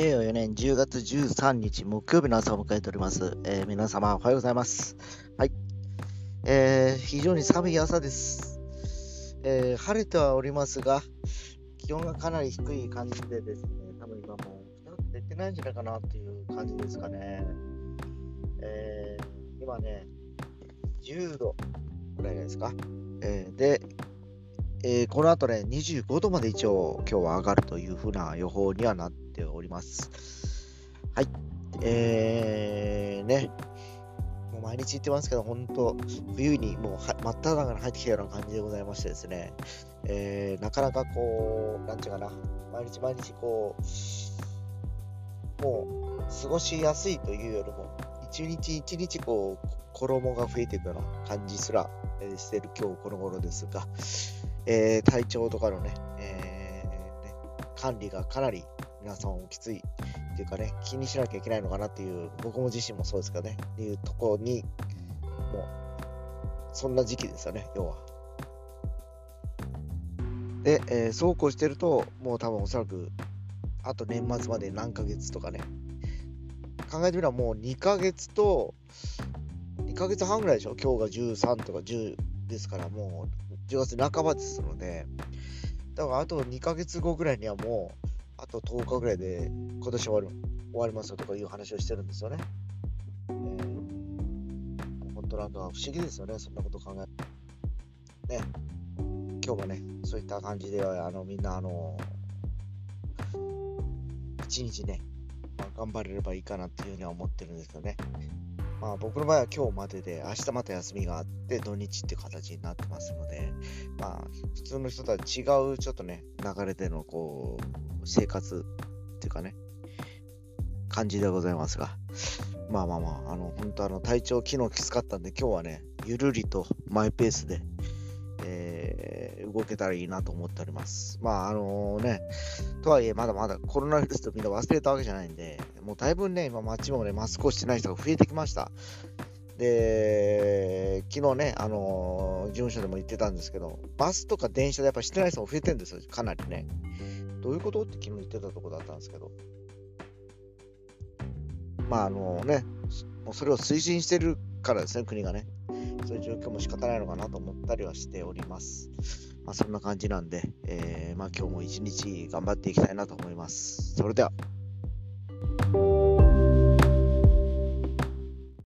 令和4年10月13日木曜日の朝を迎えております。えー皆様おはようございます。はい。えー非常に寒い朝です、えー晴れてはおりますが、気温がかなり低い感じでですね、多分今もうちょっと出てないんじゃないかなっていう感じですかね。えー今ね、10度ぐらいですか。えーで、えーこの後ね、25度まで一応今日は上がるというふうな予報にはなっております。はい。えー、ね、もう毎日言ってますけど、本当冬にもうは真っ只中に入ってきたような感じでございましてですね、えーなかなかこう、なんていうかな、毎日毎日こう、もう過ごしやすいというよりも、一日一日こう、衣が増えていくような感じすら、してる今日この頃ですが、えー体調とかのね、えーね管理がかなり皆さんきついっていうかね、気にしなきゃいけないのかなっていう、僕も自身もそうですけどね、っていうところに、もう、そんな時期ですよね、要は。で、えーそうこうしてると、もう多分おそらく、あと年末まで何ヶ月とかね、考えてみればもう2ヶ月と、2ヶ月半ぐらいでしょ？今日が13とか10ですから、もう10月半ばですので、だからあと2ヶ月後ぐらいにはもう、あと10日ぐらいで今年終わる終わりますよとかいう話をしてるんですよね。えー、本当なんか不思議ですよね、そんなこと考えね。今日もね、そういった感じで、あのみんな、あの、一日ね、まあ、頑張れればいいかなっていうふうには思ってるんですよね。まあ僕の場合は今日までで、明日また休みがあって、土日って形になってますので、まあ普通の人とは違うちょっとね、流れでのこう、生活っていうかね、感じでございますが、まあまあまあ、あの、本当あの、体調昨日きつかったんで、今日はね、ゆるりとマイペースで、えー動けたらいいなと思っております。まああのね、とはいえ、まだまだコロナウイルスとみんな忘れたわけじゃないんで、もうだいぶね、今街もね、マスクをしてない人が増えてきました。で、昨日ね、あのー事務所でも言ってたんですけど、バスとか電車でやっぱしてない人も増えてるんですよ、かなりね。どういうこと？って昨日言ってたとこだったんですけど。まああのね、もうそれを推進してるからですね、国がね。そういう状況も仕方ないのかなと思ったりはしております。まあそんな感じなんで、えーまあ今日も一日頑張っていきたいなと思います。それでは。